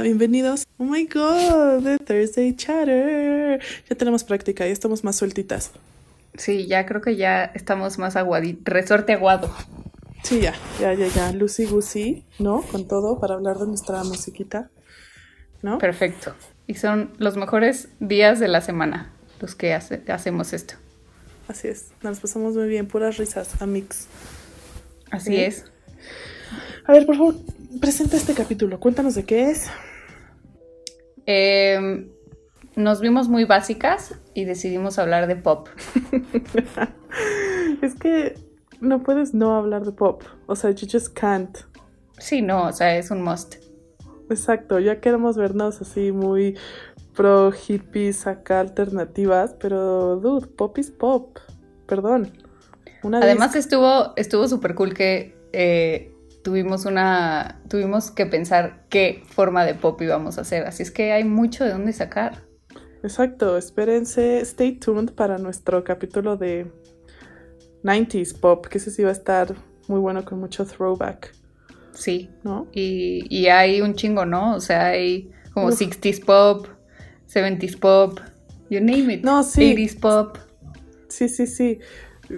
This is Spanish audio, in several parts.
Hola, bienvenidos. Oh my god, the Thursday Chatter. Ya tenemos práctica, ya estamos más sueltitas. Sí, ya creo que ya estamos más aguaditos. Resorte aguado. Sí, ya, ya, ya, ya. Lucy Goosey, ¿no? Con todo para hablar de nuestra musiquita. ¿No? Perfecto. Y son los mejores días de la semana los que hace- hacemos esto. Así es. Nos pasamos muy bien, puras risas, amix. Así Sí. es. A ver, por favor, presenta este capítulo. Cuéntanos de qué es. Eh, nos vimos muy básicas y decidimos hablar de pop. Es que no puedes no hablar de pop. O sea, you just can't. Sí, no, o sea, es un must. Exacto, ya queremos vernos así muy pro hippies acá alternativas, pero dude, pop is pop. Perdón. Una Además estuvo estuvo súper cool que eh, tuvimos una tuvimos que pensar qué forma de pop íbamos a hacer. Así es que hay mucho de dónde sacar. Exacto, espérense, stay tuned para nuestro capítulo de 90s pop, que ese sí va a estar muy bueno con mucho throwback, Sí. ¿no? Y, y hay un chingo, ¿no? O sea, hay como Uf. 60s pop, 70s pop, you name it. No, sí. 80s pop. Sí, sí, sí.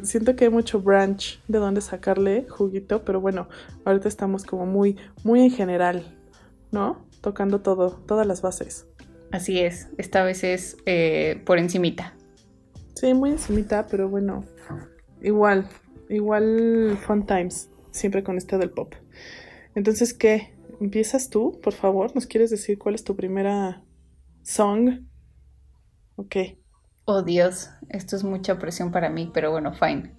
Siento que hay mucho branch de donde sacarle juguito, pero bueno, ahorita estamos como muy, muy en general, ¿no? Tocando todo, todas las bases. Así es. Esta vez es eh, por encimita. Sí, muy encimita, pero bueno, igual, igual fun times, siempre con este del pop. Entonces, ¿qué? ¿Empiezas tú, por favor? ¿Nos quieres decir cuál es tu primera song? Ok. Oh Dios, esto es mucha presión para mí, pero bueno, fine.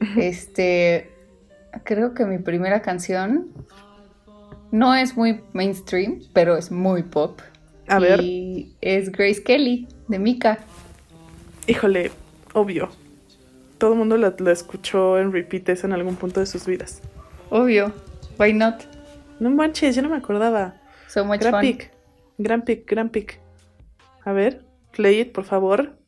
Este, creo que mi primera canción no es muy mainstream, pero es muy pop. A ver, Y es Grace Kelly, de Mika. híjole, obvio. Todo el mundo la, la escuchó en repeats en algún punto de sus vidas. Obvio, why not? No manches, yo no me acordaba. So much Gran fun. pick, gran pick, gran pick. A ver, play it, por favor.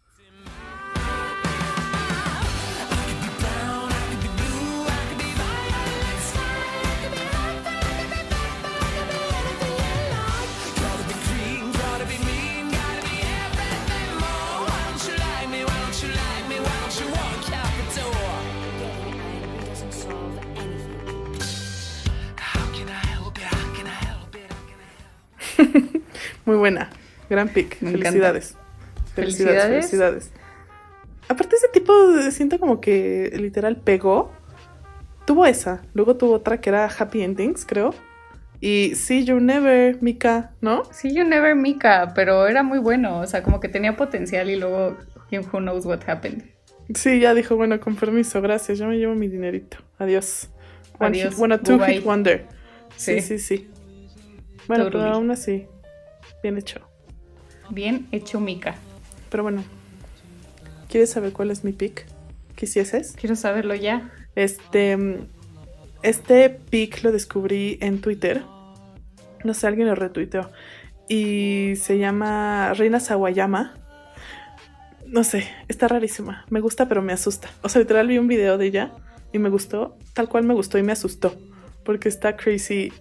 Buena. Gran pick. Me encanta. Felicidades. Felicidades. Felicidades. Aparte, ese tipo siento como que literal pegó. Tuvo esa. Luego tuvo otra que era Happy Endings, creo. Y See You Never, Mika, ¿no? Sí, You Never Mika, pero era muy bueno, o sea, como que tenía potencial y luego who knows what happened. Sí, ya dijo, bueno, con permiso, gracias. Yo me llevo mi dinerito. Adiós. One Adiós, hit, bueno, two hit wonder. Sí, Sí. sí, sí. Bueno, pero aún así, bien hecho. Bien hecho Mika. Pero bueno, ¿quieres saber cuál es mi pick? ¿Quisieses? Quiero saberlo ya. Este, este pick lo descubrí en Twitter. No sé, alguien lo retuiteó. Y se llama Reina Sawayama. No sé, está rarísima. Me gusta, pero me asusta. O sea, literal vi un video de ella y me gustó. Tal cual me gustó y me asustó. Porque está crazy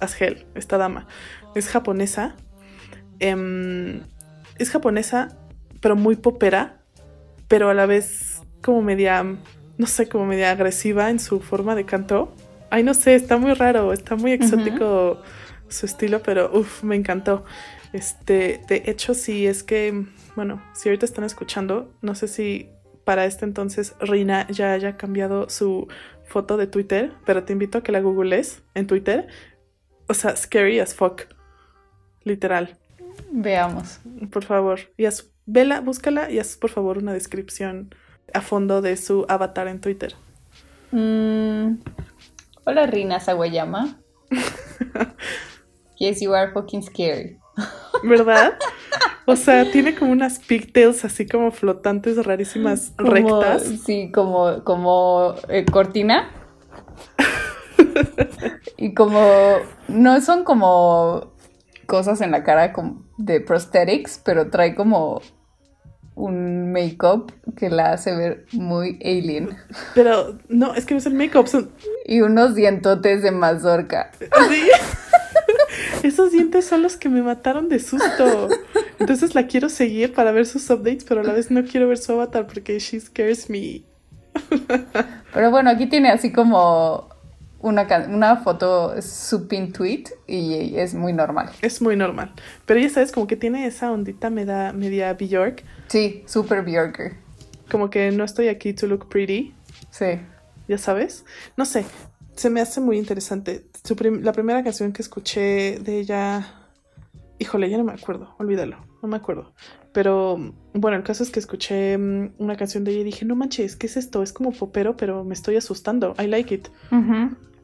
as hell, esta dama. Es japonesa. Em, es japonesa, pero muy popera. Pero a la vez como media no sé, como media agresiva en su forma de canto. Ay, no sé, está muy raro, está muy exótico su estilo, pero uff, me encantó. Este, de hecho, sí, es que, bueno, si ahorita están escuchando, no sé si para este entonces Rina ya haya cambiado su foto de Twitter, pero te invito a que la googlees en Twitter. O sea, scary as fuck. Literal. Veamos. Por favor. Y haz, vela, búscala y haz por favor una descripción a fondo de su avatar en Twitter. Mm, Hola, Rina Sawayama. yes, you are fucking scary. ¿Verdad? O sea, tiene como unas pigtails así como flotantes rarísimas Como- rectas. Sí, como, como eh, cortina. y como. No son como cosas en la cara de prosthetics, pero trae como un make-up que la hace ver muy alien. Pero no, es que no es el make-up, son Y unos dientotes de mazorca. así. esos dientes son los que me mataron de susto. Entonces la quiero seguir para ver sus updates, pero a la vez no quiero ver su avatar porque she scares me. Pero bueno, aquí tiene así como una, una foto, su pin tweet, y es muy normal. Es muy normal. Pero ya sabes, como que tiene esa ondita media, media Bjork. Sí, super Bjorker. Como que no estoy aquí to look pretty. Sí. Ya sabes. No sé, se me hace muy interesante. la primera canción que escuché de ella. Híjole, ya no me acuerdo, olvídalo, no me acuerdo. Pero bueno, el caso es que escuché mm, una canción de ella y dije, no manches, ¿qué es esto? Es como popero, pero me estoy asustando. I like it.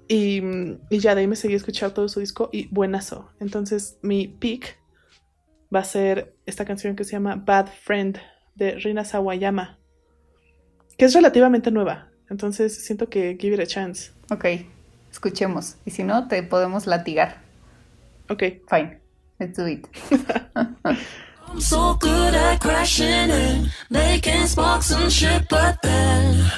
y, y, ya de ahí me seguí escuchando todo su disco y buenazo. Entonces mi pick va a ser esta canción que se llama Bad Friend de Rina Sawayama, que es relativamente nueva. Entonces siento que give it a chance. Ok, escuchemos. Y si no, te podemos latigar. Ok. Fine. Let's do it. I'm so good at crashing and making sparks and shit, but then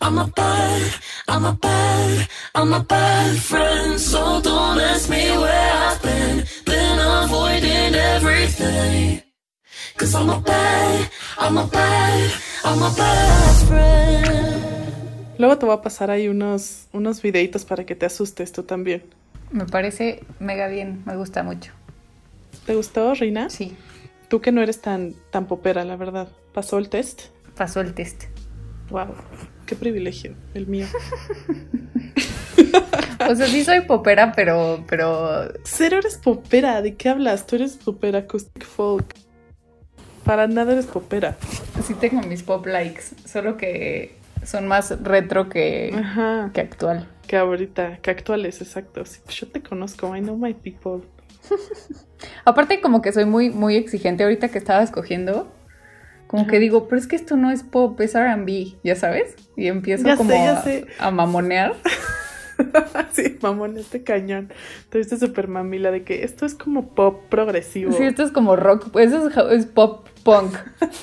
I'm a bad, I'm a bad, I'm a bad friend. So don't ask me where I've been, been avoiding everything. Cause I'm a bad, I'm a bad, I'm a bad friend. Luego te voy a pasar ahí unos, unos videitos para que te asustes tú también. Me parece mega bien, me gusta mucho. ¿Te gustó, Reina? Sí. Tú que no eres tan, tan popera, la verdad. ¿Pasó el test? Pasó el test. Wow, qué privilegio, el mío. o sea, sí soy popera, pero, pero. Cero eres popera, ¿de qué hablas? Tú eres popera acoustic folk. Para nada eres popera. Sí tengo mis pop likes, solo que son más retro que, que actual. Que ahorita, que actuales, exacto. Sí, yo te conozco, I know my people. Aparte como que soy muy, muy exigente ahorita que estaba escogiendo. Como que digo, pero es que esto no es pop, es RB, ¿ya sabes? Y empiezo como A, mamonear. sí, mamón, este cañón. Tuviste súper mamila de que esto es como pop progresivo. Sí, esto es como rock, pues eso es, pop punk.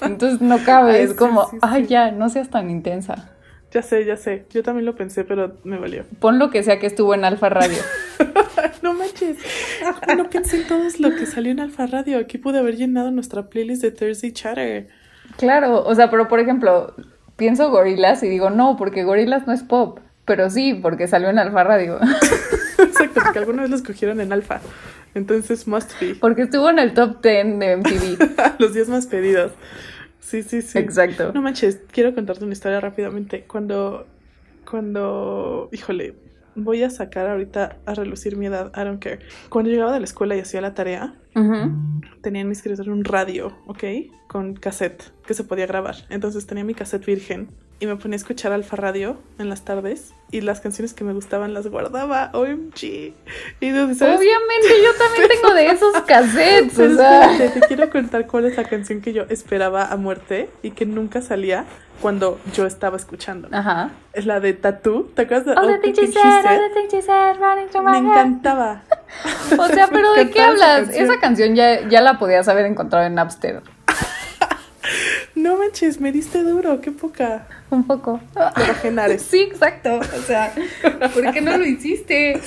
Entonces no cabe, es como, ay, ya, no seas tan intensa. Ya sé, ya sé. Yo también lo pensé, pero me valió. Pon lo que sea que estuvo en Alfa Radio. no manches. No pensé en todo lo que salió en Alfa Radio. Aquí pude haber llenado nuestra playlist de Thursday Chatter. Claro, o sea, pero por ejemplo, pienso Gorilas y digo, no, porque Gorilas no es pop. Pero sí, porque salió en Alfa Radio. Exacto, porque alguna vez lo escogieron en Alfa. Entonces, must be. Porque estuvo en el top 10 de MTV. Los 10 más pedidos. Sí, sí, sí. Exacto. No manches, quiero contarte una historia rápidamente. Cuando, cuando, híjole, voy a sacar ahorita a relucir mi edad, I don't care. Cuando llegaba de la escuela y hacía la tarea, tenía en mi escritorio un radio, ¿ok? Con cassette que se podía grabar. Entonces tenía mi cassette virgen y me ponía a escuchar Alfa Radio en las tardes y las canciones que me gustaban las guardaba. OMG. Y Obviamente, yo también tengo de esos cassettes. o sea. te quiero contar cuál es la canción que yo esperaba a muerte y que nunca salía cuando yo estaba escuchando. Ajá. Es la de Tattoo. ¿Te acuerdas de All, the things you said, running through my Me encantaba. o sea, pero ¿de qué hablas? Esa canción ya, ya la podías haber encontrado en Napster. No manches, me diste duro, qué poca. Un poco. Pero Genares. Sí, exacto. O sea, ¿por qué no lo hiciste?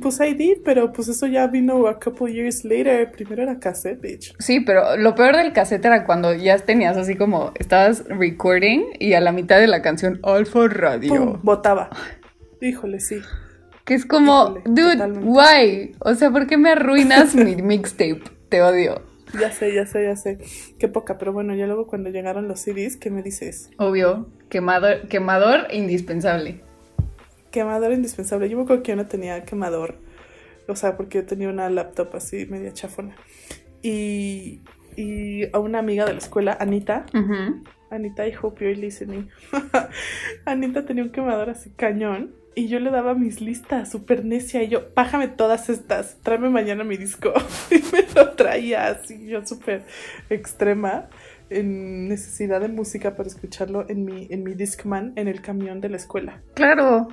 Pues I did, pero pues eso ya vino a couple years later. Primero era cassette, bitch. Sí, pero lo peor del cassette era cuando ya tenías así como estabas recording y a la mitad de la canción Alfa Radio. Pum, botaba. Híjole, sí. Que es como, dude, why? O sea, ¿por qué me arruinas mi mixtape? Te odio. Ya sé, ya sé, ya sé. Qué poca, pero bueno, ya luego cuando llegaron los CDs, ¿qué me dices? Obvio, quemador, quemador indispensable. Quemador indispensable. Yo me acuerdo que yo no tenía quemador. O sea, porque yo tenía una laptop así media chafona. Y, y a una amiga de la escuela, Anita. Anita, I hope you're listening. Anita tenía un quemador así cañón. Y yo le daba mis listas, súper necia. Y yo, pájame todas estas, tráeme mañana mi disco. y me lo traía así, yo súper extrema, en necesidad de música para escucharlo en mi, en mi Discman en el camión de la escuela. Claro,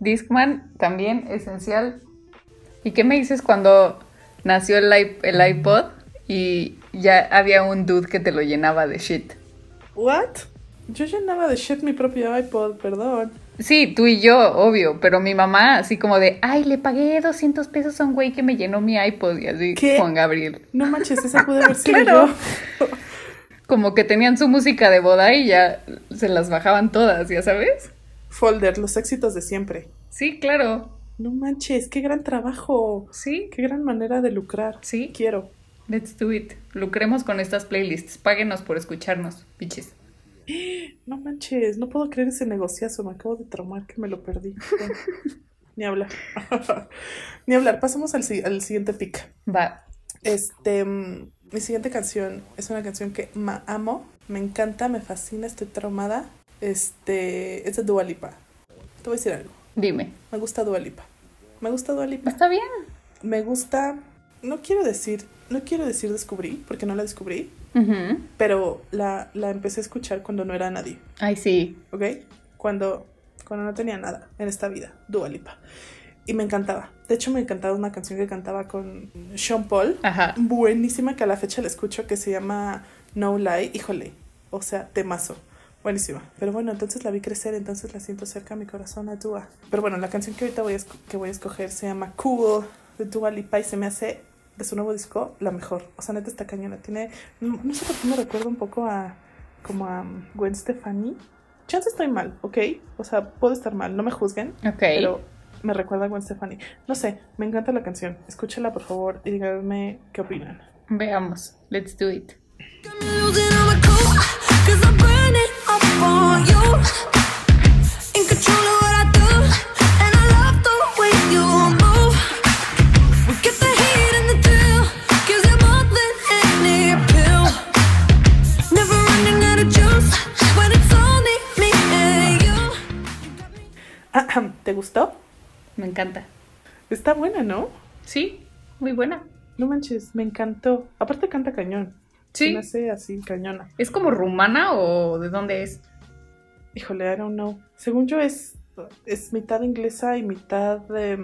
Discman también esencial. ¿Y qué me dices cuando nació el, el iPod y ya había un dude que te lo llenaba de shit? ¿What? Yo llenaba de shit mi propio iPod, perdón. Sí, tú y yo, obvio, pero mi mamá así como de, ay, le pagué 200 pesos a un güey que me llenó mi iPod y así, ¿Qué? Juan Gabriel. No manches, esa puede haber sido Claro. yo. Como que tenían su música de boda y ya se las bajaban todas, ¿ya sabes? Folder, los éxitos de siempre. Sí, claro. No manches, qué gran trabajo. Sí, Qué gran manera de lucrar. Sí. Quiero. let's do it. Lucremos con estas playlists. Páguenos por escucharnos, bitches. No manches, no puedo creer ese negociazo. Me acabo de traumar que me lo perdí. Bueno, ni hablar. ni hablar. Pasamos al, al siguiente pick. Va. Este, mm, mi siguiente canción es una canción que ma- amo, me encanta, me fascina, estoy traumada. Este, es de Dua Lipa. Te voy a decir algo. Dime. Me gusta Dua Lipa. Me gusta Dua Lipa. Está bien. Me gusta, no quiero decir, no quiero decir descubrí, porque no la descubrí, Ujú. pero la, la empecé a escuchar cuando no era nadie, Ay, sí. ¿ok? Cuando, cuando no tenía nada en esta vida, Dua Lipa. Y me encantaba. De hecho, me encantaba una canción que cantaba con Sean Paul. Ajá. buenísima que a la fecha la escucho que se llama No Lie, híjole, o sea, temazo. Buenísima. Pero bueno, entonces la vi crecer, entonces la siento cerca a mi corazón a Dua. Pero bueno, la canción que ahorita voy a, que voy a escoger se llama Cool de Dua Lipa y se me hace de su nuevo disco la mejor. O sea, neta está cañona. Tiene, no, no sé por qué me recuerda un poco a como a um, Gwen Stefani. Chance estoy mal, ¿ok? O sea, puedo estar mal, no me juzguen. Ok. Pero me recuerda a Gwen Stefani. No sé, me encanta la canción. Escúchala, por favor, y díganme qué opinan. Veamos. Let's do it. ¿Te gustó? Me encanta. Está buena, ¿no? Sí, muy buena. No manches, me encantó. Aparte canta cañón. Se Sí. me hace así, cañona. ¿Es como rumana o de dónde es? Híjole, I don't know. Según yo es, es mitad inglesa y mitad de...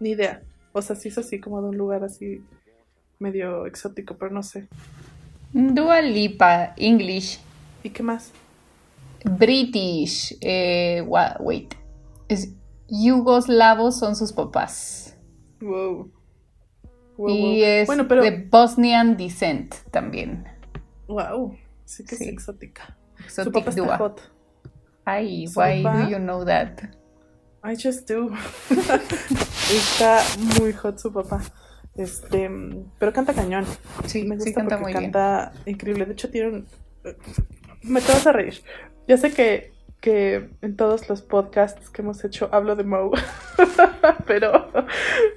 ni idea. O sea, sí es así como de un lugar así medio exótico, pero no sé. Dua Lipa, English, ¿Y qué más? British, eh, wa- wait, es yugoslavos son sus papás. Wow. Wow, y wow. es Bueno, pero... de Bosnian descent también. Wow. Sí que Sí. es exótica. Su Exotic papá está hot. Ay, Su why papá- do you know that? I just do. Está muy hot su papá. Este, pero canta cañón. Sí, Me gusta sí canta porque muy bien. canta increíble. De hecho, tiene un. Me te vas a reír. Ya sé que, que en todos los podcasts que hemos hecho hablo de Mo. pero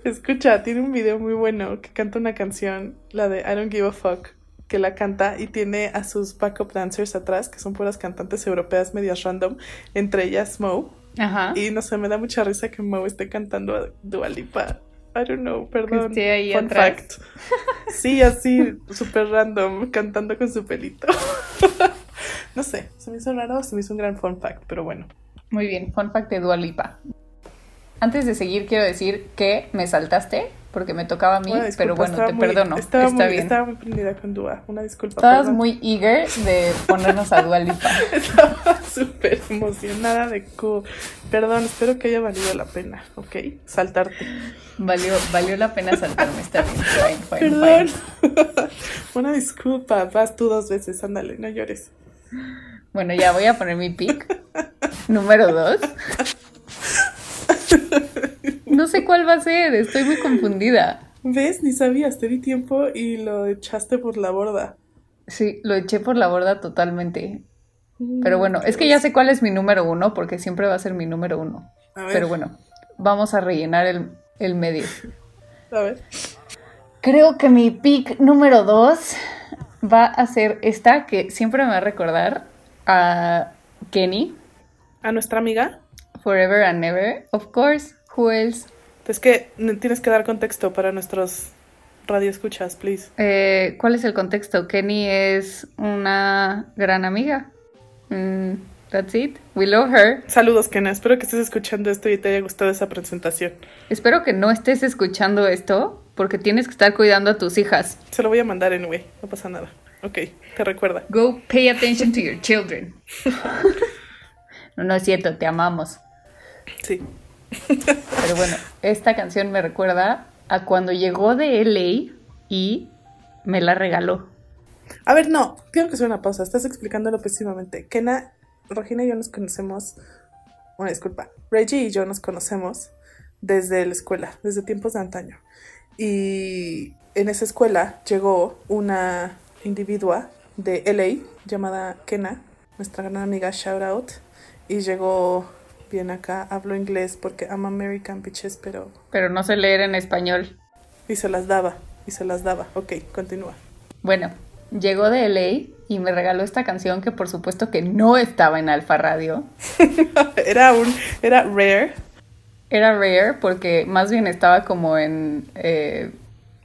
escucha, tiene un video muy bueno que canta una canción, la de I Don't Give a Fuck, que la canta y tiene a sus backup dancers atrás, que son puras cantantes europeas medias random, entre ellas Mo. Ajá. Y no sé, me da mucha risa que Mo esté cantando a Dua Lipa. I don't know, perdón. esté ahí Fun atrás. fact. Sí, así, súper random, cantando con su pelito. no sé, se me hizo raro, se me hizo un gran fun fact, pero bueno. Muy bien, fun fact de Dua Lipa. Antes de seguir, quiero decir que me saltaste porque me tocaba a mí, disculpa, pero bueno, te muy- perdono. Estaba, Está muy, bien. estaba muy prendida con Dua, una disculpa. Estabas perdón. muy eager de ponernos a Dua Lipa. Estaba súper emocionada de cool. Perdón, espero que haya valido la pena, ¿ok? Saltarte. Valió, valió la pena saltarme, está bien. Fine, fine, Perdón. fine. Una disculpa, vas tú dos veces, ándale, no llores. Bueno, ya voy a poner mi pick. Número dos. No sé cuál va a ser, estoy muy confundida. ¿Ves? Ni sabías, te di tiempo y lo echaste por la borda. Sí, lo eché por la borda totalmente. Pero bueno, es que ya sé cuál es mi número uno, porque siempre va a ser mi número uno. A ver, Pero bueno, vamos a rellenar el, el medio. a ver. Creo que mi pick número dos va a ser esta que siempre me va a recordar a Kenny, A nuestra amiga. Forever and Never, of course. Who else? Es que tienes que dar contexto para nuestros radioescuchas, please. Eh, ¿Cuál es el contexto? Kenny es una gran amiga. Mm, that's it. We love her. Saludos, Kena. Espero que estés escuchando esto y te haya gustado esa presentación. Espero que no estés escuchando esto porque tienes que estar cuidando a tus hijas. Se lo voy a mandar anyway, no pasa nada. Ok, te recuerda. Go pay attention to your children. No, no es cierto, te amamos. Sí. Pero bueno, esta canción me recuerda a cuando llegó de LA y me la regaló. A ver, no, quiero que sea una pausa. Estás explicándolo pésimamente. Kena, Regina y yo nos conocemos. Una disculpa. Reggie y yo nos conocemos desde la escuela, desde tiempos de antaño. Y en esa escuela llegó una individua de LA llamada Kena, nuestra gran amiga Shout Out. Y llegó bien acá, hablo inglés porque I'm American bitches, pero. Pero no sé leer en español. Y se las daba, y se las daba. Ok, continúa. Bueno, llegó de LA y me regaló esta canción que por supuesto que no estaba en Alfa Radio. era un. Era rare. Era rare porque más bien estaba como en eh,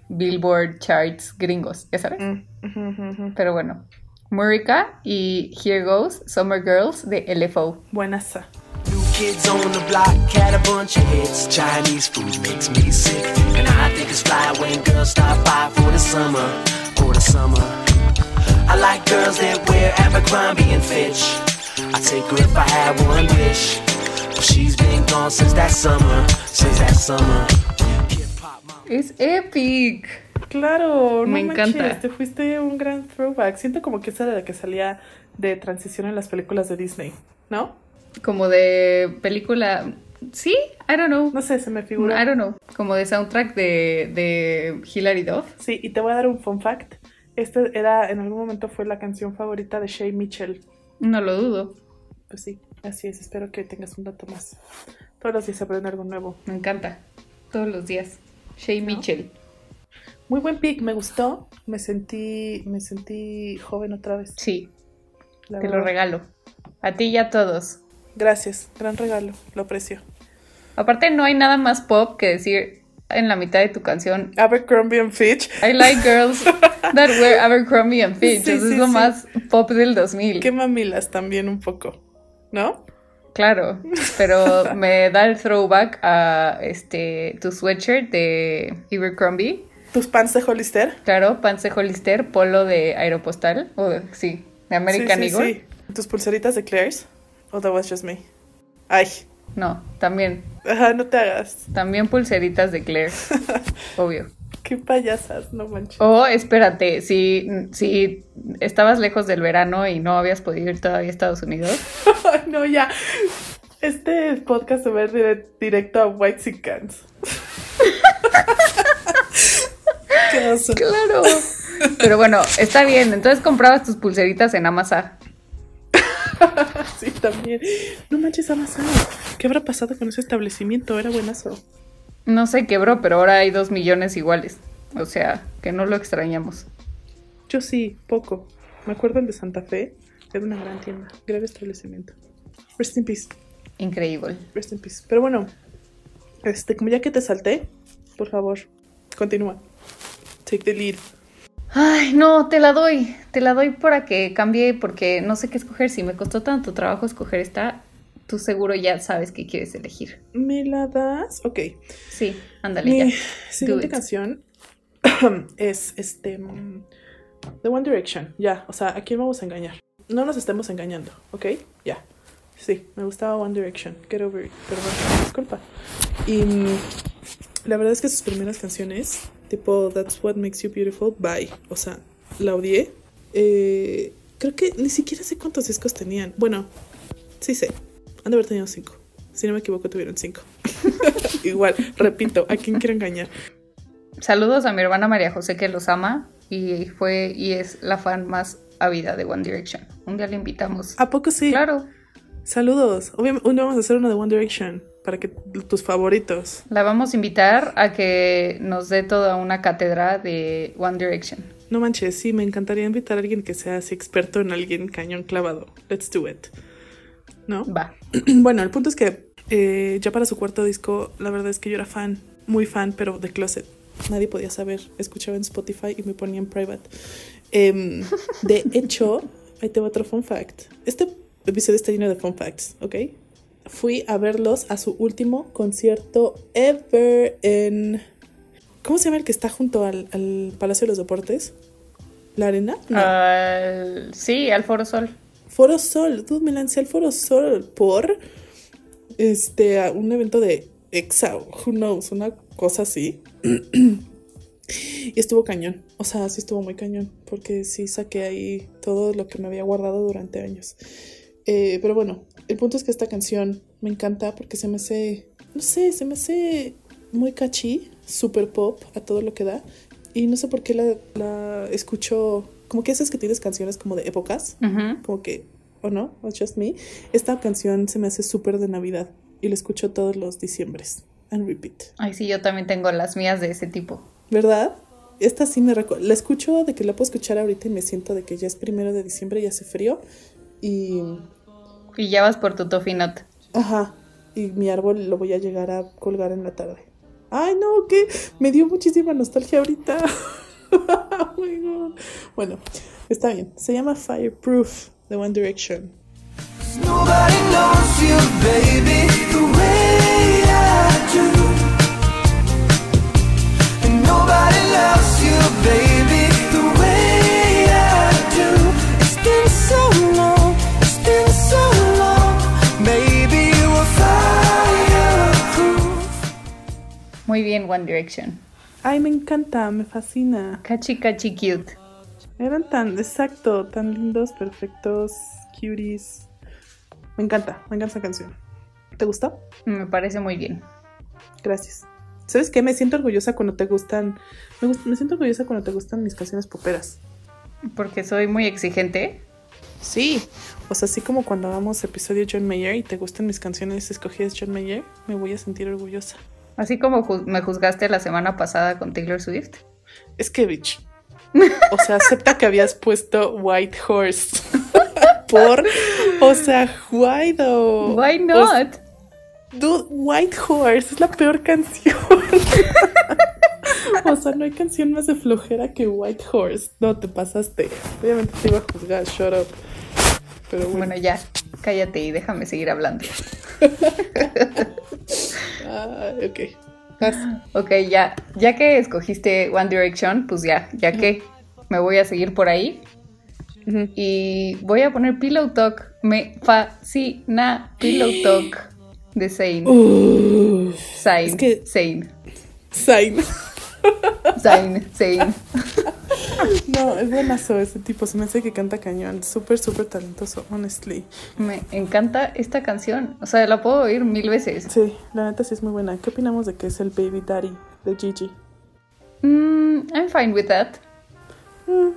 Billboard charts gringos, ya sabes. Mm. Pero bueno, Murica y Here Goes Summer Girls de LFO. Buenaza. New kids on the block had a bunch of hits. Chinese food makes me sick. And I think it's fly when girls stop by for the summer. For the summer. I like girls that wear Abercrombie and Fitch. I'd take her if I had one wish. She's been gone since that summer. Since that summer. Es epic. Claro, no Me manches, encanta. te fuiste un gran throwback. Siento como que esa era la que salía de transición en las películas de Disney, ¿no? Como de película. Sí, I don't know. No sé, se me I figura. don't know. Como de soundtrack de, de Hilary Duff. Sí, y te voy a dar un fun fact. Este era, en algún momento fue la canción favorita de Shay Mitchell. No lo dudo. Pues sí, así es. Espero que tengas un dato más. Todos los días aprende algo nuevo. Me encanta. Todos los días. Shay Mitchell. Muy buen pick, me gustó. Me sentí, me sentí joven otra vez. Sí, la te lo regalo. A ti y a todos. Gracias, gran regalo, lo aprecio. Aparte, no hay nada más pop que decir en la mitad de tu canción. Abercrombie and Fitch. I like girls that wear Abercrombie and Fitch. Sí, Eso sí, es lo sí. más pop del 2000. Qué mamilas también un poco, ¿no? Claro, pero me da el throwback a este tu sweatshirt de Abercrombie. Tus pants de Hollister. Claro, pants de Hollister, polo de Aeropostal. O de, sí, de American sí, sí, Eagle. sí. Tus pulseritas de Claire's. O that was just me. Ay, No, también. ajá, no te hagas. También pulseritas de Claire. Obvio. Qué payasas, no manches. O espérate, si, si estabas lejos del verano y no habías podido ir todavía a Estados Unidos, no, ya. Este podcast se va a ir dire- directo a White Cans. Qué oso. claro. Pero bueno, está bien. Entonces comprabas tus pulseritas en Amazon. Sí, también. No manches, Amazon. ¿Qué habrá pasado con ese establecimiento? Era buenazo. No se quebró, pero ahora hay dos millones iguales. O sea, que no lo extrañamos. Yo sí, poco. Me acuerdo el de Santa Fe. Era una gran tienda. Gran establecimiento. Rest in peace. Increíble. Rest in peace. Pero bueno, este, como ya que te salté, por favor, continúa. Take the lead. Ay, no, te la doy. Te la doy para que cambie porque no sé qué escoger. Si me costó tanto trabajo escoger esta, tú seguro ya sabes qué quieres elegir. ¿Me la das? Ok. Sí, ándale Mi ya. siguiente canción es este mm, The One Direction. Ya, o sea, ¿a quién vamos a engañar? No nos estemos engañando, ¿ok? Ya. Sí, me gustaba One Direction. Get over it. Perdón, disculpa. Y mm, la verdad es que sus primeras canciones, tipo That's What Makes You Beautiful, bye. O sea, la odié. Eh, creo que ni siquiera sé cuántos discos tenían. Bueno, sí sé. Han de haber tenido cinco. Si no me equivoco, tuvieron cinco. Igual, repito, ¿a quién quiero engañar? Saludos a mi hermana María José que los ama y fue y es la fan más ávida de One Direction. Un día le invitamos. ¿A poco sí? Claro, Saludos. Obviamente, un día vamos a hacer uno de One Direction para que tus favoritos. la vamos a invitar a que nos dé toda una cátedra de One Direction. No manches, sí, me encantaría invitar a alguien que sea así experto en alguien cañón clavado. Let's do it. ¿No? Va. bueno, el punto es que eh, ya para su cuarto disco, la verdad es que yo era fan, muy fan, pero de closet. Nadie podía saber. Escuchaba en Spotify y me ponía en private. Em, de hecho, ahí te va otro fun fact. Este episodio está lleno de fun facts, ¿ok? Fui a verlos a su último concierto ever en... ¿Cómo se llama el que está junto al, al Palacio de los Deportes? ¿La Arena? No. Sí, al Foro Sol. Foro Sol, dude, me lancé al Foro Sol por este a un evento de EXA, who knows, una cosa así. y estuvo cañón, o sea, sí estuvo muy cañón, porque sí saqué ahí todo lo que me había guardado durante años. Eh, pero bueno, el punto es que esta canción me encanta porque se me hace, no sé, se me hace muy catchy, super pop a todo lo que da. Y no sé por qué la, la escucho, como que esas que tienes canciones como de épocas, como que, o no, it's just me. Esta canción se me hace súper de Navidad y la escucho todos los diciembres. And repeat. Ay, sí, yo también tengo las mías de ese tipo. ¿Verdad? Esta sí me recuerda. La escucho de que la puedo escuchar ahorita y me siento de que ya es primero de diciembre y hace frío. Y. Y ya vas por tu Toffee Nut. Ajá. Y mi árbol lo voy a llegar a colgar en la tarde. Ay, no, que me dio muchísima nostalgia ahorita. Oh my God. Bueno, está bien. Se llama Fireproof de One Direction. Nobody knows you, baby, the way I do. And nobody loves you, baby, the way I do. It's been so long, it's been so long. Maybe you were fireproof. Muy bien, One Direction. Ay, me encanta, me fascina. Cachi, cachi, cute. Eran tan, exacto, tan lindos, perfectos, cuties. Me encanta, me encanta esa canción. ¿Te gustó? Me parece muy bien. Gracias. ¿Sabes qué? Me siento orgullosa cuando te gustan. Me, gust- me siento orgullosa cuando te gustan mis canciones poperas. Porque soy muy exigente. Sí. O sea, así como cuando hagamos episodio John Mayer y te gustan mis canciones escogidas John Mayer, me voy a sentir orgullosa. Así como ju- me juzgaste la semana pasada con Taylor Swift. Es que, bitch. O sea, acepta que habías puesto White Horse. Por. O sea, why though? Why O not? Dude, White Horse es la peor canción. o sea, no hay canción más de flojera que White Horse. No, te pasaste. Obviamente te iba a juzgar, shut up. Pero bueno. Bueno, ya, cállate y déjame seguir hablando. Ah, ok. Vas. Ok, ya, ya que escogiste One Direction, pues ya, ya que me voy a seguir por ahí. Y voy a poner Pillow Talk. Me fascina Pillow Talk de Zayn. Uh, Zayn. es que- Zayn. Zayn. Zayn. Zayn. No, es buenazo ese tipo. Se me hace que canta cañón. Súper, súper talentoso, honestly. Me encanta esta canción. O sea, la puedo oír mil veces. Sí, la neta sí es muy buena. ¿Qué opinamos de que es el baby daddy de Gigi? Mm, I'm fine with that. Mm,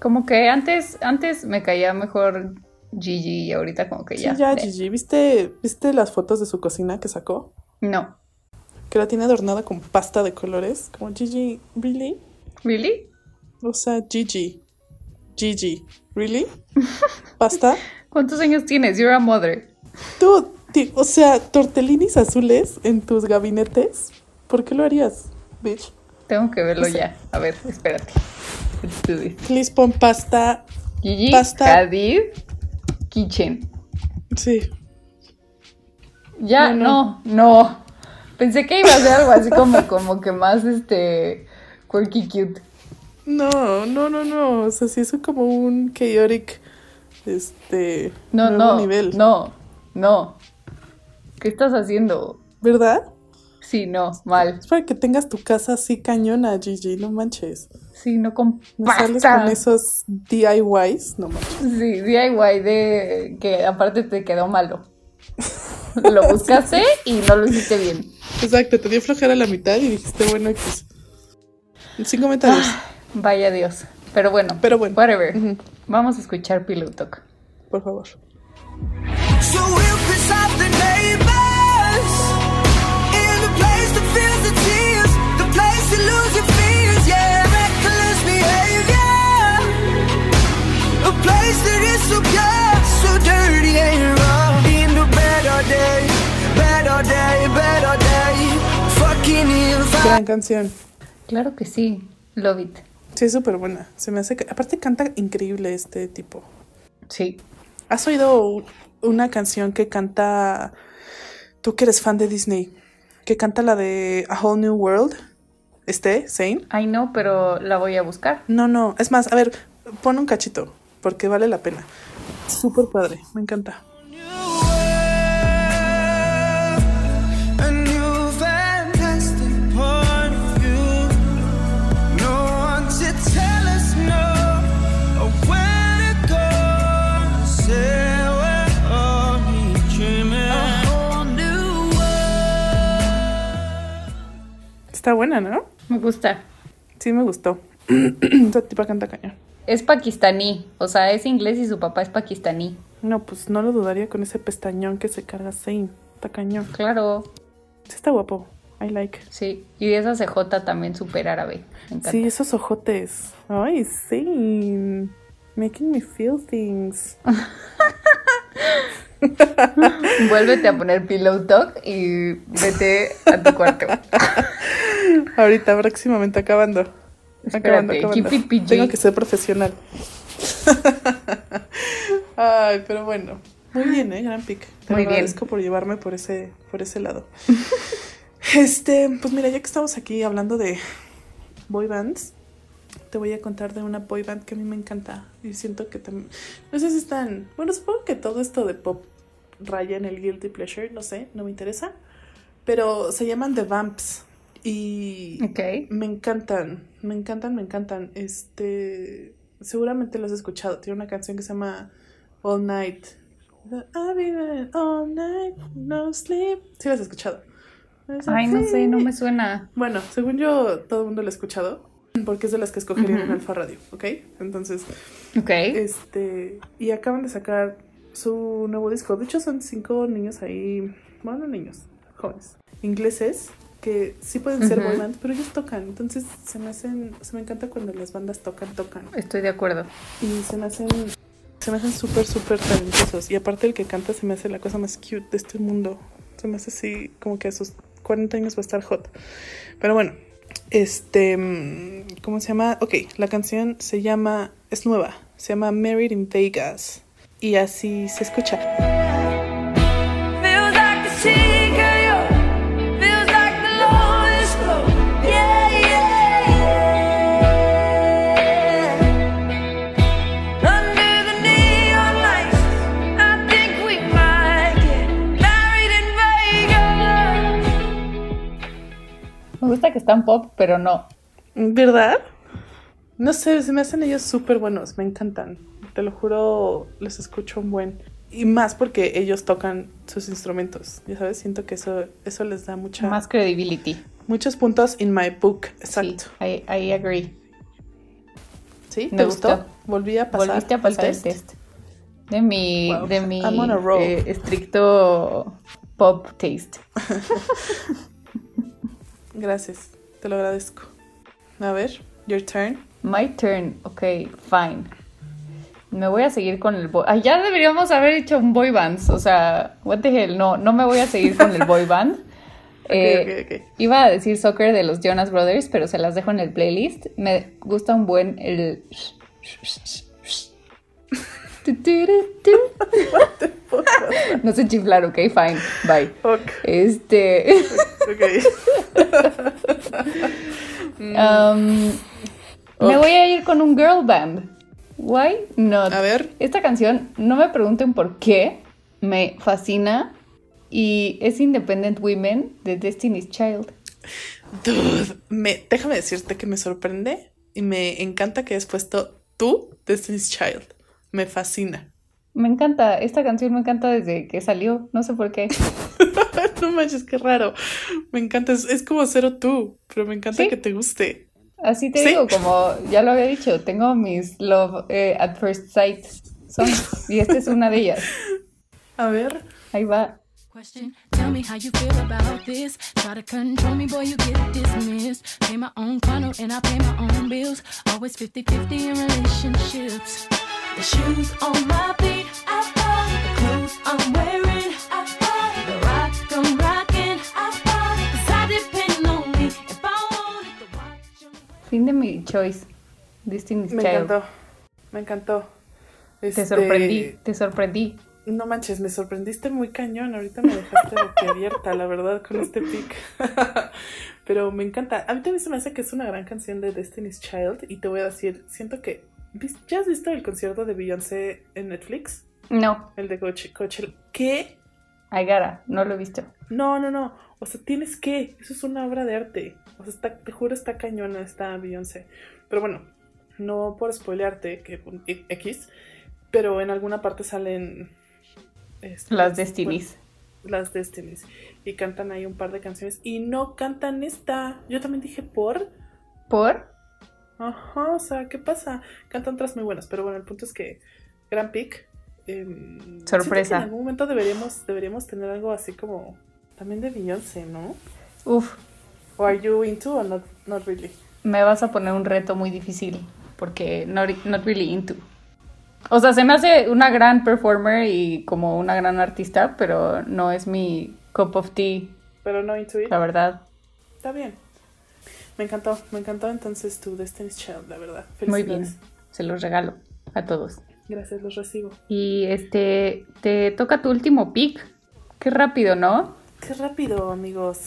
Como que antes, antes me caía mejor Gigi y ahorita como que sí, ya. ya, eh, Gigi. ¿Viste, ¿Viste las fotos de su cocina que sacó? No. Que la tiene adornada con pasta de colores. Como Gigi, ¿really? ¿Really? O sea, Gigi. Gigi, ¿really? ¿Pasta? ¿Cuántos años tienes? You're a mother. Tú, o sea, tortellinis azules en tus gabinetes. ¿Por qué lo harías, bitch? Tengo que verlo O sea- ya. A ver, espérate. Please pon pasta. Gigi Pasta. Hadid Kitchen. Sí. Ya, No, no, no. Pensé que iba a ser algo así como, como que más este quirky cute. No, no, no, no. O sea, sí es como un chaotic. Este. No, nuevo no, nivel. no, no. ¿Qué estás haciendo? ¿Verdad? Sí, no, mal. Es para que tengas tu casa así cañona, Gigi. No manches. Sí, no con Me sales con esos DIYs. No manches. Sí, DIY de que aparte te quedó malo. Lo buscaste y no lo hiciste bien. Exacto, te dio flojera la mitad y dijiste, bueno, X. Sin comentarios. Vaya Dios. Pero bueno, Pero bueno. whatever. Vamos a escuchar Pillow Talk. Por favor. So we'll piss off the neighbors in the place that feels the tears, the place to lose your fears, yeah, reckless behavior, a place that is so pure, so dirty and raw. Gran canción. Claro que sí. Love it. Sí, es súper buena. Se me hace que. Aparte, canta increíble este tipo. Sí. ¿Has oído una canción que canta. Tú que eres fan de Disney? Que canta la de A Whole New World. ¿Este? ¿Zane? Ay, no, pero la voy a buscar. No, no. Es más, a ver, pon un cachito. Porque vale la pena. súper padre, me encanta. Buena, ¿no? Me gusta. Sí, me gustó. Esa tipa canta cañón. Es pakistaní, o sea, es inglés y su papá es pakistaní. No, pues no lo dudaría con ese pestañón que se carga Zayn. Está cañón. Claro, Sí, está guapo. I like. sí. Y esa CJ también súper árabe. Me encanta. Sí, esos ojotes. Ay, Zayn. Making me feel things. Vuélvete a poner Pillow Talk y vete a tu cuarto. Ahorita, próximamente acabando. Acabando, Espérate, acabando. keep it PG. Tengo que ser profesional. Ay, pero bueno. Muy bien, ¿eh? Gran pick. Te Muy bien. agradezco por llevarme por ese, por ese lado. Este, pues mira, ya que estamos aquí hablando de boy bands, te voy a contar de una boy band que a mí me encanta. Y siento que también. No sé si están. Bueno, supongo que todo esto de pop raya en el guilty pleasure, no sé, no me interesa. Pero se llaman The Vamps. Y me encantan, me encantan, me encantan. Este, seguramente lo has escuchado. Tiene una canción que se llama All Night. I've been all night, no sleep. Sí, lo has escuchado. Ay, no sé, no me suena. Bueno, según yo, todo el mundo lo ha escuchado. Porque es de las que escogerían en Alfa Radio, ¿ok? Entonces, Ok. este, y acaban de sacar su nuevo disco. De hecho, son cinco niños ahí, bueno, no niños, jóvenes, ingleses, que sí pueden ser boy band, pero ellos tocan. Entonces, se me hacen, se me encanta cuando las bandas tocan, tocan. Estoy de acuerdo. Y se me hacen, se me hacen súper, súper talentosos. Y aparte, el que canta se me hace la cosa más cute de este mundo. Se me hace así, como que a sus 40 años va a estar hot. Pero bueno, este, mm, ¿cómo se llama? Ok, la canción se llama, es nueva, se llama Married in Vegas. Y así se escucha. Me pop, pero no. ¿Verdad? No sé, se me hacen ellos súper buenos, me encantan. Te lo juro, los escucho un buen. Y más porque ellos tocan sus instrumentos, ya sabes, siento que eso, eso les da mucha, Más credibility. muchos puntos in my book. Exacto. Sí, I, I agree. ¿Sí? Me ¿Te gustó? gustó. Volví a pasar, Volviste a pasar el test. test. De mi, Wow. de mi eh, estricto pop taste. Gracias, te lo agradezco. A ver, your turn. My turn. Ok, fine. Me voy a seguir con el boy. Ay, ya deberíamos haber hecho un boy band. O sea, what the hell. No, no me voy a seguir con el boy band. Eh, ok, ok. Iba a decir soccer de los Jonas Brothers, pero se las dejo en el playlist. Me gusta un buen el. No sé chiflar, ok, fine, bye. Este. um, Me voy a ir con un girl band. Why not? A ver. Esta canción, no me pregunten por qué, me fascina y es Independent Women de Destiny's Child. Dude, me, déjame decirte que me sorprende y me encanta que hayas puesto tú, Destiny's Child. Me fascina. Me encanta, esta canción me encanta desde que salió, no sé por qué. no manches, qué raro. Me encanta, es, es como cero tú, pero me encanta Sí. que te guste. Así te Sí. digo, como ya lo había dicho, tengo mis Love eh, at First Sight songs y esta es una de ellas. A ver. Ahí va. Question, tell me how you feel about this. Try to control me, boy, you get dismissed. Pay my own condo and I pay my own bills. Always 50 50 in relationships. The shoes on my feet, I bought the clothes I'm wearing. I bought the rock I'm rocking. I bought 'cause I depend on me. If I wanted to watch. Fin de mi choice. Destiny's Me Child. encantó. Me encantó. Te Este, sorprendí, te sorprendí. No manches, me sorprendiste muy cañón. Ahorita me dejaste boquiabierta, la verdad, con este pick. Pero me encanta. A mí también se me hace que es una gran canción de Destiny's Child. Y te voy a decir, siento que. ¿Vis- ¿Ya has visto el concierto de Beyoncé en Netflix? No, El de Coach, Coachella. ¿Qué? Aigara, no lo he visto. No, no, no. O sea, tienes que. Eso es una obra de arte. O sea, está, te juro, está cañona, está Beyoncé. Pero bueno, no por spoilearte, que X, pero en alguna parte salen. este, Las Destinies. bueno, las Destinies. Y cantan ahí un par de canciones. Y no cantan esta. Yo también dije por. ¿Por? Ajá, o sea, ¿qué pasa? Cantan otras muy buenas, pero bueno, el punto es que Gran Pick. em, Sorpresa. En algún momento deberíamos, deberíamos tener algo así como también de Beyoncé, ¿no? Uf, ¿O are you into or not, not really? me vas a poner un reto muy difícil porque not, not really into. O sea, se me hace una gran performer y como una gran artista, pero no es mi cup of tea, Pero no into it. la verdad. Está bien. Me encantó, me encantó entonces tu Destiny's Child, la verdad. Muy bien, se los regalo a todos. Gracias, los recibo. Y este, te toca tu último pick. Qué rápido, ¿no? Qué rápido, amigos.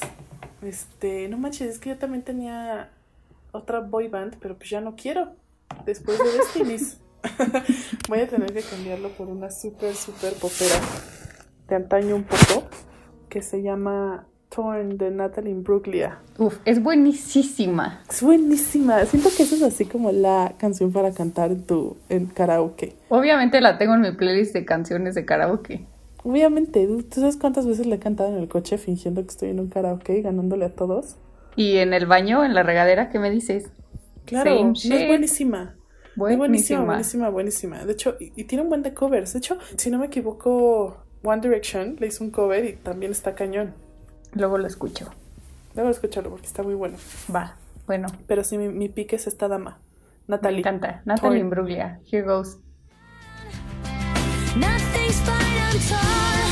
Este, no manches, es que yo también tenía otra boy band, pero pues ya no quiero. Después de Destiny's. Voy a tener que cambiarlo por una súper, súper popera de antaño un poco, que se llama Torn de Natalie Imbruglia. Uf, es buenísima. Es buenísima. Siento que esa es así como la canción para cantar en tu en karaoke. Obviamente la tengo en mi playlist de canciones de karaoke. Obviamente, ¿tú sabes cuántas veces le he cantado en el coche fingiendo que estoy en un karaoke y ganándole a todos? Y en el baño, en la regadera, ¿qué me dices? Claro, Same no es shit. buenísima. Buenísima, Buenísima. buenísima, buenísima. De hecho, y, y tiene un buen de covers. De hecho, si no me equivoco, One Direction le hizo un cover y también está cañón. Luego lo escucho. Debo escucharlo porque está muy bueno. Va, bueno, Pero sí, mi, mi pique es esta dama, me Natalie. encanta. Natalie. Imbruglia, here goes. Nothing's fine, I'm torn.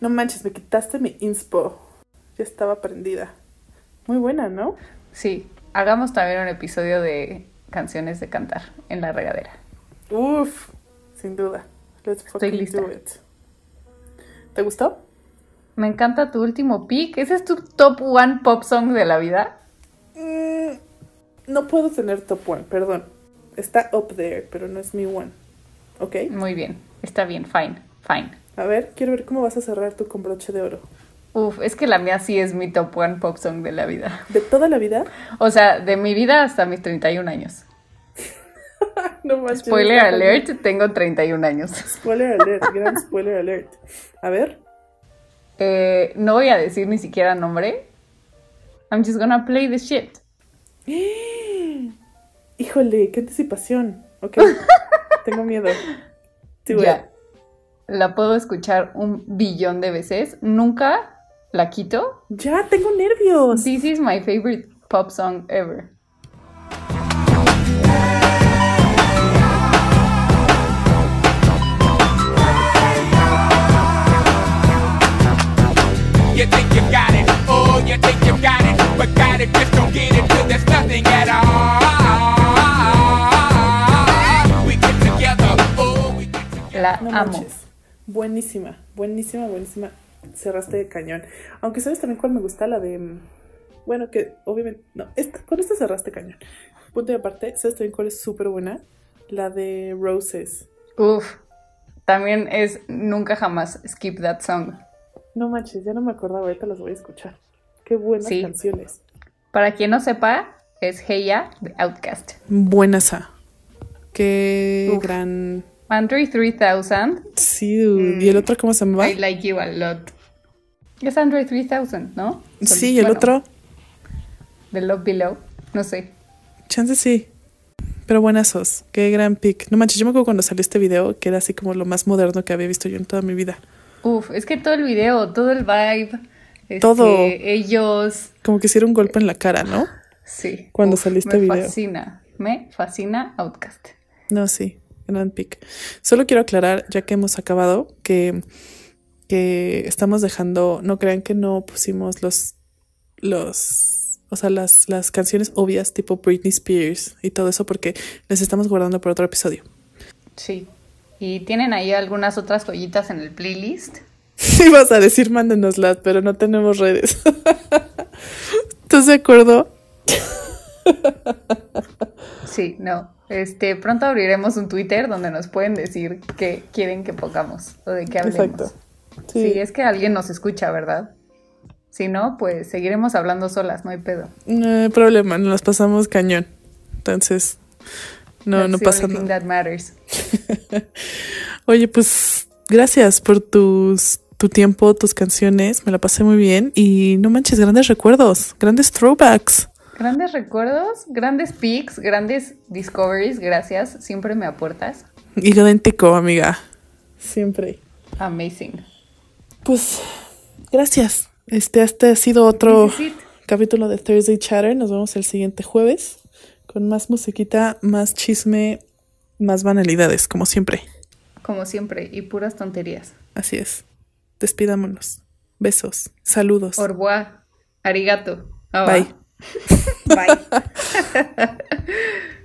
No manches, me quitaste mi inspo. Ya estaba prendida. Muy buena, ¿no? Sí, hagamos también un episodio de canciones de cantar en la regadera. Uf, sin duda. Let's fucking lista. do it. ¿Te gustó? Me encanta tu último pick. ¿Ese es tu top one pop song de la vida? Mm, no puedo tener top one, perdón. Está up there, pero no es mi one. ¿Ok? Muy bien, está bien, fine, fine. A ver, quiero ver cómo vas a cerrar tú con broche de oro. Uf, es que la mía sí es mi top one pop song de la vida. ¿De toda la vida? O sea, de mi vida hasta mis 31 años. no manches. Spoiler alert, tengo 31 años. Spoiler alert, gran spoiler alert. A ver, Eh, no voy a decir ni siquiera nombre. I'm just gonna play the shit. híjole, qué anticipación. Ok, tengo miedo. Do it. La puedo escuchar un billón de veces. Nunca la quito. Ya, tengo nervios. This is my favorite pop song ever. You think you got it, oh, you think you got it, but got it, just don't get it till there's nothing at all. We get together, oh, we get together. La amo. Buenísima, buenísima, buenísima. Cerraste de cañón. Aunque sabes también cuál me gusta, la de. mm, Bueno, que obviamente. No, esta, con esta cerraste cañón. Punto de aparte, ¿sabes también cuál es súper buena? La de Roses. Uf. También es nunca jamás skip that song. No manches, ya no me acordaba, ahorita las voy a escuchar. Qué buenas Sí. canciones. Para quien no sepa, es Heya de Outcast. Buenas. Qué Uf. gran. Andre 3000, Sí, dude. ¿Y el otro cómo se llama? I like you a lot. Es Andre 3000, ¿no? Sí, ¿y el Bueno, otro. The Love Below. No sé. Chance sí. Pero buenazos. Qué gran pick. No manches, yo me acuerdo cuando salió este video que era así como lo más moderno que había visto yo en toda mi vida. Uf, es que todo el video, todo el vibe. este, Todo. Ellos. Como que hiciera un golpe en la cara, ¿no? Sí. Cuando Uf, salió este me video. fascina. Me fascina Outcast. No, sí. Gran pick. Solo quiero aclarar, ya que hemos acabado, que, que estamos dejando. No crean que no pusimos los. los o sea, las, las canciones obvias tipo Britney Spears y todo eso porque les estamos guardando para otro episodio. Sí. ¿Y tienen ahí algunas otras joyitas en el playlist? Ibas a decir mándenoslas, pero no tenemos redes. ¿Estás de acuerdo? Sí, no. Este, pronto abriremos un Twitter donde nos pueden decir qué quieren que pongamos o de qué hablemos. Exacto. Sí. Sí. es que alguien nos escucha, ¿verdad? Si no, pues seguiremos hablando solas, no hay pedo. No hay problema, nos pasamos cañón. Entonces, no, That's no pasa nada. that matters. Oye, pues gracias por tus tu tiempo, tus canciones. Me la pasé muy bien. Y no manches, grandes recuerdos, grandes throwbacks. Grandes recuerdos, grandes picks, grandes discoveries, gracias. Siempre me aportas. Idéntico, amiga. Siempre. Amazing. Pues, gracias. Este, este ha sido otro capítulo de Thursday Chatter. Nos vemos el siguiente jueves con más musiquita, más chisme, más banalidades, como siempre. Como siempre, y puras tonterías. Así es. Despidámonos. Besos. Saludos. Au revoir. Arigato. Bye. Bye.